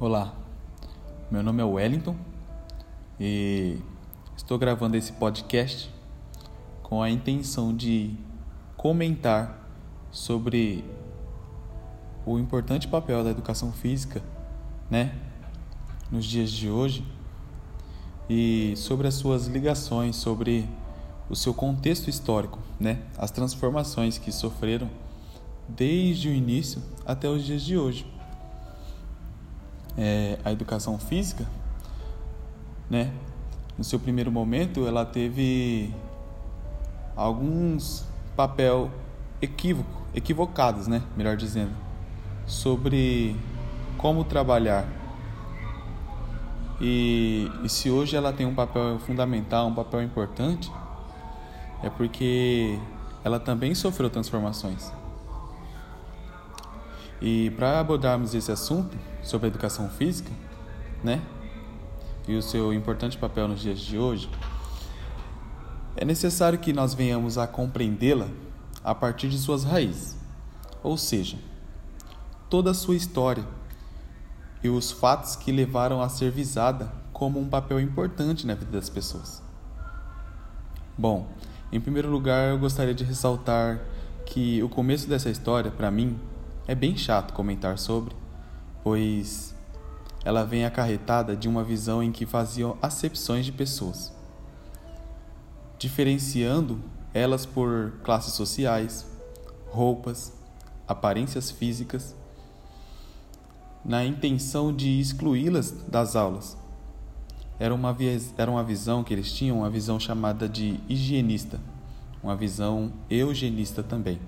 Olá, meu nome é Wellington e estou gravando esse podcast com a intenção de comentar sobre o importante papel da educação física, né, nos dias de hoje e sobre as suas ligações, sobre o seu contexto histórico, né, as transformações que sofreram desde o início até os dias de hoje é, a educação física, né? No seu primeiro momento, ela teve alguns papel equívoco, equivocados, né? Melhor dizendo, sobre como trabalhar. E, e se hoje ela tem um papel fundamental, um papel importante, é porque ela também sofreu transformações. E para abordarmos esse assunto sobre a educação física, né? E o seu importante papel nos dias de hoje, é necessário que nós venhamos a compreendê-la a partir de suas raízes. Ou seja, toda a sua história e os fatos que levaram a ser visada como um papel importante na vida das pessoas. Bom, em primeiro lugar, eu gostaria de ressaltar que o começo dessa história, para mim, é bem chato comentar sobre, pois ela vem acarretada de uma visão em que faziam acepções de pessoas, diferenciando elas por classes sociais, roupas, aparências físicas, na intenção de excluí-las das aulas. Era uma, era uma visão que eles tinham, uma visão chamada de higienista, uma visão eugenista também,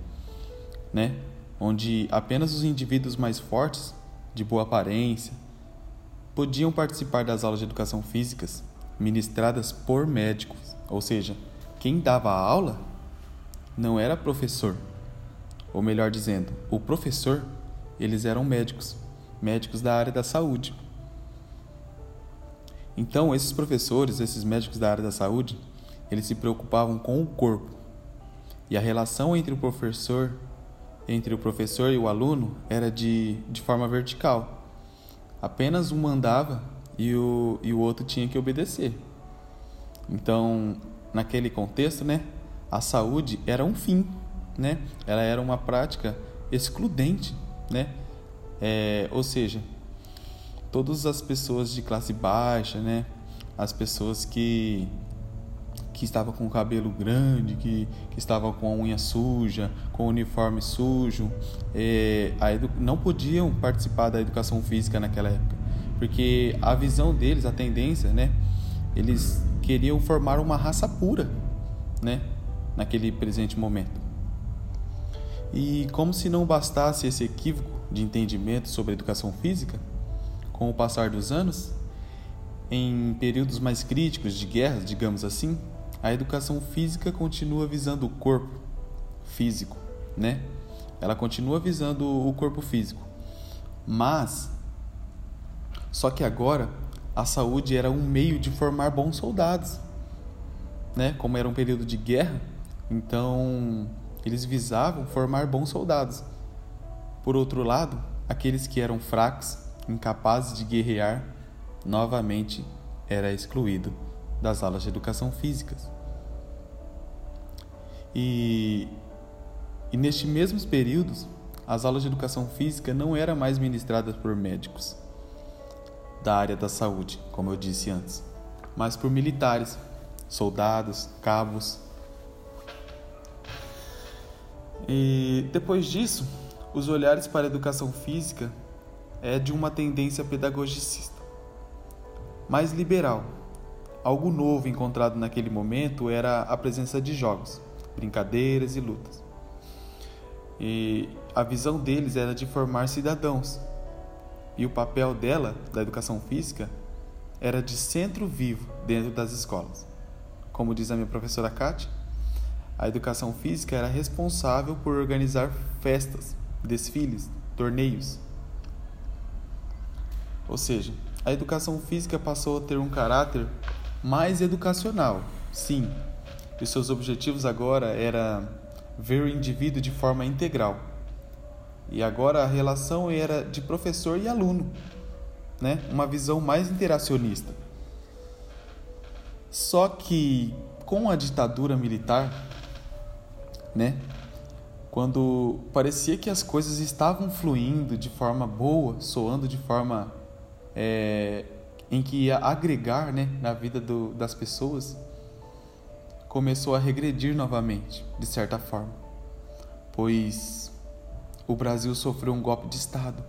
né? Onde apenas os indivíduos mais fortes, de boa aparência, podiam participar das aulas de educação físicas ministradas por médicos, ou seja, quem dava a aula não era professor, ou melhor dizendo, o professor, eles eram médicos, médicos da área da saúde. Então, esses professores, esses médicos da área da saúde, eles se preocupavam com o corpo. E a relação entre o professor entre o professor e o aluno era de, de forma vertical. Apenas um mandava e o, e o outro tinha que obedecer. Então, naquele contexto, né, a saúde era um fim, né? Ela era uma prática excludente, né? É, ou seja, todas as pessoas de classe baixa, né? As pessoas que que estava com o cabelo grande, que, que estava com a unha suja, com o uniforme sujo, é, não podiam participar da educação física naquela época, porque a visão deles, a tendência, né, eles queriam formar uma raça pura, né, naquele presente momento. E como se não bastasse esse equívoco de entendimento sobre educação física, com o passar dos anos, em períodos mais críticos de guerras, digamos assim, a educação física continua visando o corpo físico, né? Ela continua visando o corpo físico. Mas só que agora a saúde era um meio de formar bons soldados, né? Como era um período de guerra, então eles visavam formar bons soldados. Por outro lado, aqueles que eram fracos, incapazes de guerrear, novamente era excluído das aulas de educação físicas. E, e nestes mesmos períodos, as aulas de educação física não eram mais ministradas por médicos da área da saúde, como eu disse antes, mas por militares, soldados, cabos. E depois disso, os olhares para a educação física é de uma tendência pedagogicista, mais liberal, Algo novo encontrado naquele momento era a presença de jogos, brincadeiras e lutas. E a visão deles era de formar cidadãos. E o papel dela, da educação física, era de centro vivo dentro das escolas. Como diz a minha professora Kátia, a educação física era responsável por organizar festas, desfiles, torneios. Ou seja, a educação física passou a ter um caráter mais educacional, sim. E seus objetivos agora era ver o indivíduo de forma integral. E agora a relação era de professor e aluno. né? Uma visão mais interacionista. Só que com a ditadura militar, né? Quando parecia que as coisas estavam fluindo de forma boa, soando de forma é, em que ia agregar né, na vida do, das pessoas, começou a regredir novamente, de certa forma, pois o Brasil sofreu um golpe de Estado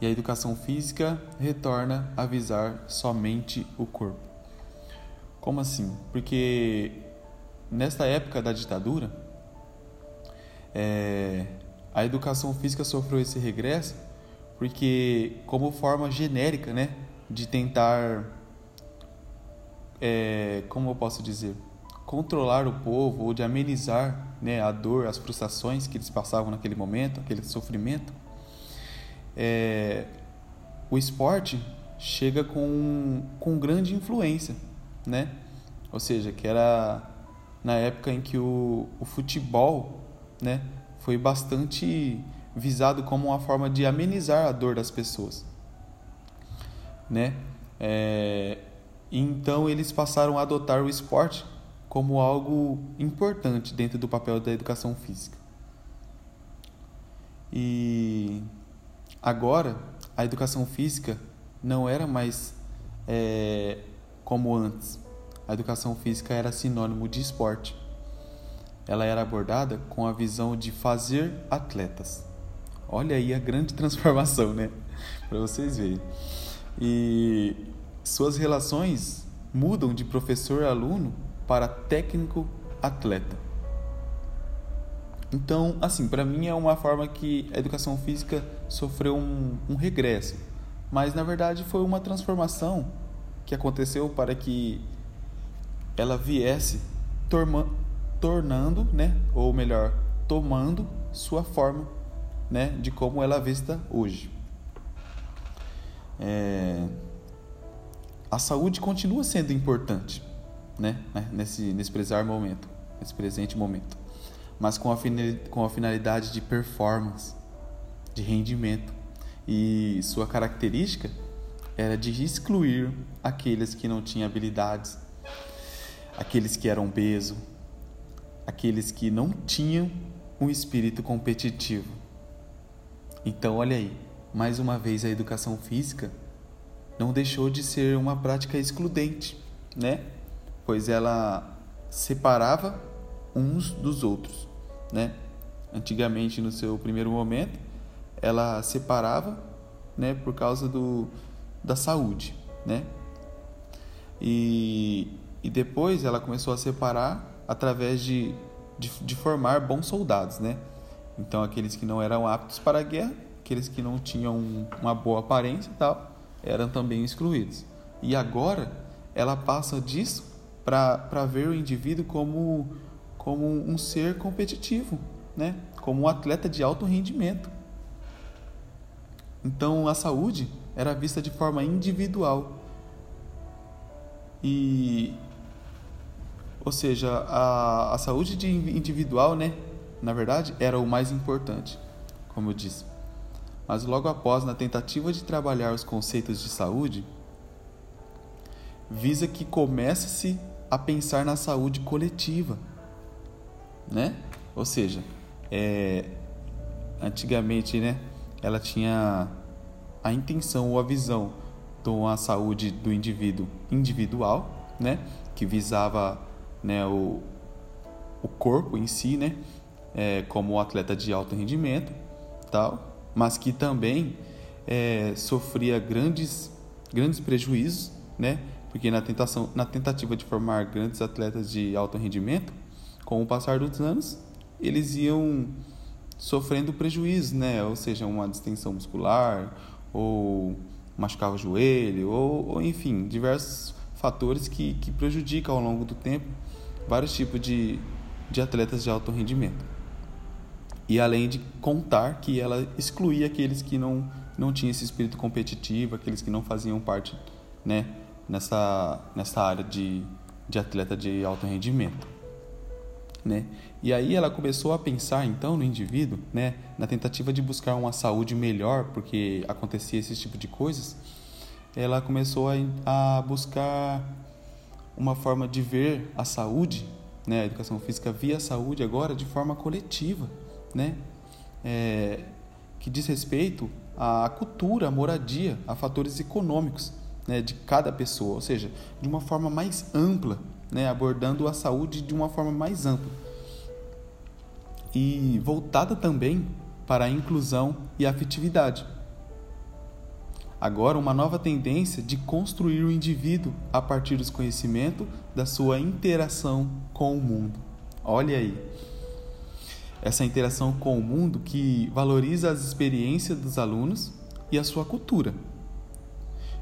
e a educação física retorna a visar somente o corpo. Como assim? Porque nesta época da ditadura, é, a educação física sofreu esse regresso porque como forma genérica, né, de tentar, é, como eu posso dizer, controlar o povo ou de amenizar né, a dor, as frustrações que eles passavam naquele momento, aquele sofrimento, é, o esporte chega com, com grande influência, né? Ou seja, que era na época em que o, o futebol, né, foi bastante visado como uma forma de amenizar a dor das pessoas, né? É, então eles passaram a adotar o esporte como algo importante dentro do papel da educação física. E agora a educação física não era mais é, como antes. A educação física era sinônimo de esporte. Ela era abordada com a visão de fazer atletas. Olha aí a grande transformação, né? Para vocês verem. E suas relações mudam de professor aluno para técnico atleta. Então, assim, para mim é uma forma que a educação física sofreu um, um regresso, mas na verdade foi uma transformação que aconteceu para que ela viesse torma, tornando, né, ou melhor, tomando sua forma, né, de como ela é vista hoje. É... A saúde continua sendo importante, né? né? nesse, nesse presente momento, nesse presente momento, mas com a, com a finalidade de performance, de rendimento. E sua característica era de excluir aqueles que não tinham habilidades, aqueles que eram obesos, aqueles que não tinham um espírito competitivo. Então, olha aí, mais uma vez a educação física não deixou de ser uma prática excludente, né? pois ela separava uns dos outros, né? Antigamente, no seu primeiro momento, ela separava, né, por causa do da saúde, né? E, e depois ela começou a separar através de, de, de formar bons soldados, né? Então aqueles que não eram aptos para a guerra, aqueles que não tinham uma boa aparência e tal, eram também excluídos. E agora ela passa disso para ver o indivíduo como, como um ser competitivo, né? como um atleta de alto rendimento. Então a saúde era vista de forma individual. E ou seja, a, a saúde de individual, né, na verdade, era o mais importante, como eu disse. Mas logo após, na tentativa de trabalhar os conceitos de saúde, visa que comece-se a pensar na saúde coletiva, né? Ou seja, é, antigamente, né, ela tinha a intenção ou a visão de uma saúde do indivíduo individual, né, que visava, né, o, o corpo em si, né, é, como atleta de alto rendimento, tal, mas que também é, sofria grandes grandes prejuízos, né, porque na, tentação, na tentativa de formar grandes atletas de alto rendimento, com o passar dos anos, eles iam sofrendo prejuízo, né? Ou seja, uma distensão muscular, ou machucar o joelho, ou, ou enfim, diversos fatores que, que prejudicam ao longo do tempo vários tipos de, de atletas de alto rendimento. E além de contar que ela excluía aqueles que não, não tinham esse espírito competitivo, aqueles que não faziam parte, né? nessa, nessa área de, de atleta de alto rendimento. Né? E aí ela começou a pensar então no indivíduo, né, na tentativa de buscar uma saúde melhor, porque acontecia esse tipo de coisas. ela começou a, a buscar uma forma de ver a saúde, né, a educação física via saúde agora de forma coletiva, né, é, que diz respeito à cultura, à moradia, a fatores econômicos né, de cada pessoa, ou seja, de uma forma mais ampla, né, abordando a saúde de uma forma mais ampla e voltada também para a inclusão e a afetividade. Agora, uma nova tendência de construir o indivíduo a partir dos conhecimentos da sua interação com o mundo. Olha aí. Essa interação com o mundo que valoriza as experiências dos alunos e a sua cultura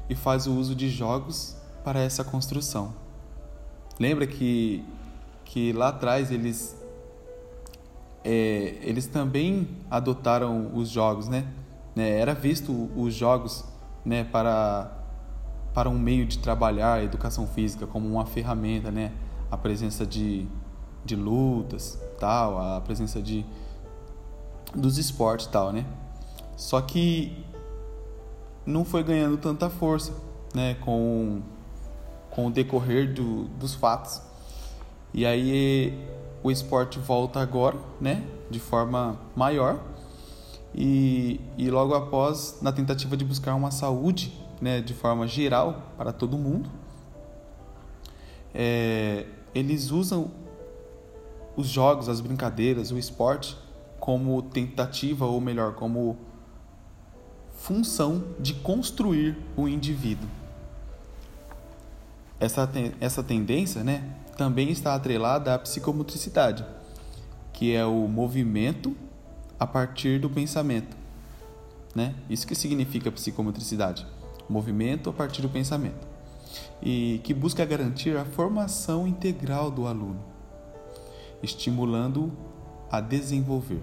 e faz o uso de jogos para essa construção. Lembra que, que lá atrás eles, é, eles também adotaram os jogos, né? né? Era visto os jogos né, para, para um meio de trabalhar a educação física como uma ferramenta, né? A presença de, de lutas, tal, a presença de dos esportes, tal, né? Só que não foi ganhando tanta força, né, com com o decorrer do, dos fatos. E aí o esporte volta agora, né, de forma maior e, e logo após, na tentativa de buscar uma saúde né, de forma geral para todo mundo, é, eles usam os jogos, as brincadeiras, o esporte como tentativa, ou melhor, como função de construir o indivíduo. Essa, essa tendência né, também está atrelada à psicomotricidade, que é o movimento a partir do pensamento. Né? Isso que significa psicomotricidade, movimento a partir do pensamento. E que busca garantir a formação integral do aluno, estimulando-o a desenvolver.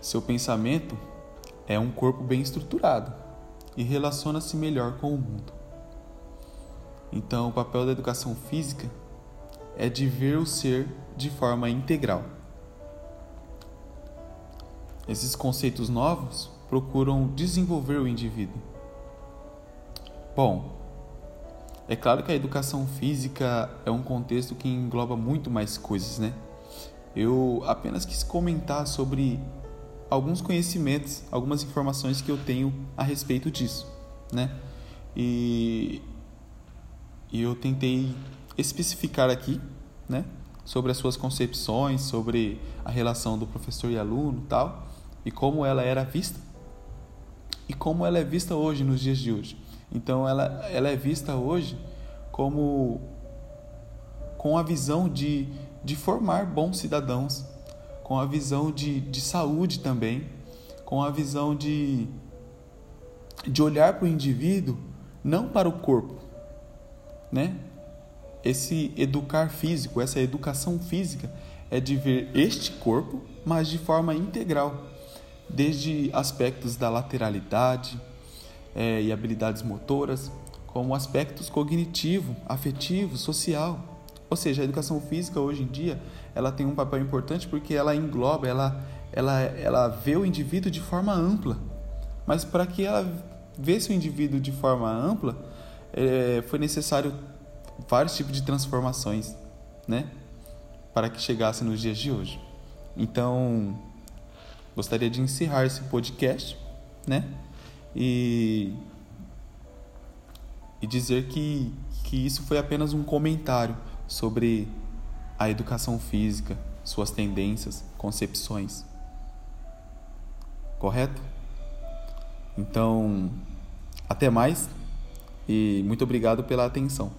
Seu pensamento é um corpo bem estruturado e relaciona-se melhor com o mundo. Então, o papel da educação física é de ver o ser de forma integral. Esses conceitos novos procuram desenvolver o indivíduo. Bom, é claro que a educação física é um contexto que engloba muito mais coisas, né? Eu apenas quis comentar sobre alguns conhecimentos, algumas informações que eu tenho a respeito disso, né? E, e eu tentei especificar aqui, né? Sobre as suas concepções, sobre a relação do professor e aluno, tal e como ela era vista e como ela é vista hoje nos dias de hoje. Então ela, ela é vista hoje como com a visão de, de formar bons cidadãos, com a visão de, de saúde também, com a visão de, de olhar para o indivíduo não para o corpo, né? Esse educar físico, essa educação física é de ver este corpo, mas de forma integral desde aspectos da lateralidade é, e habilidades motoras, como aspectos cognitivo, afetivo, social. Ou seja, a educação física hoje em dia ela tem um papel importante porque ela engloba, ela, ela, ela vê o indivíduo de forma ampla. Mas para que ela vesse o indivíduo de forma ampla, é, foi necessário vários tipos de transformações, né? Para que chegasse nos dias de hoje. Então, gostaria de encerrar esse podcast, né? E, e dizer que, que isso foi apenas um comentário sobre a educação física, suas tendências, concepções. Correto? Então, até mais e muito obrigado pela atenção.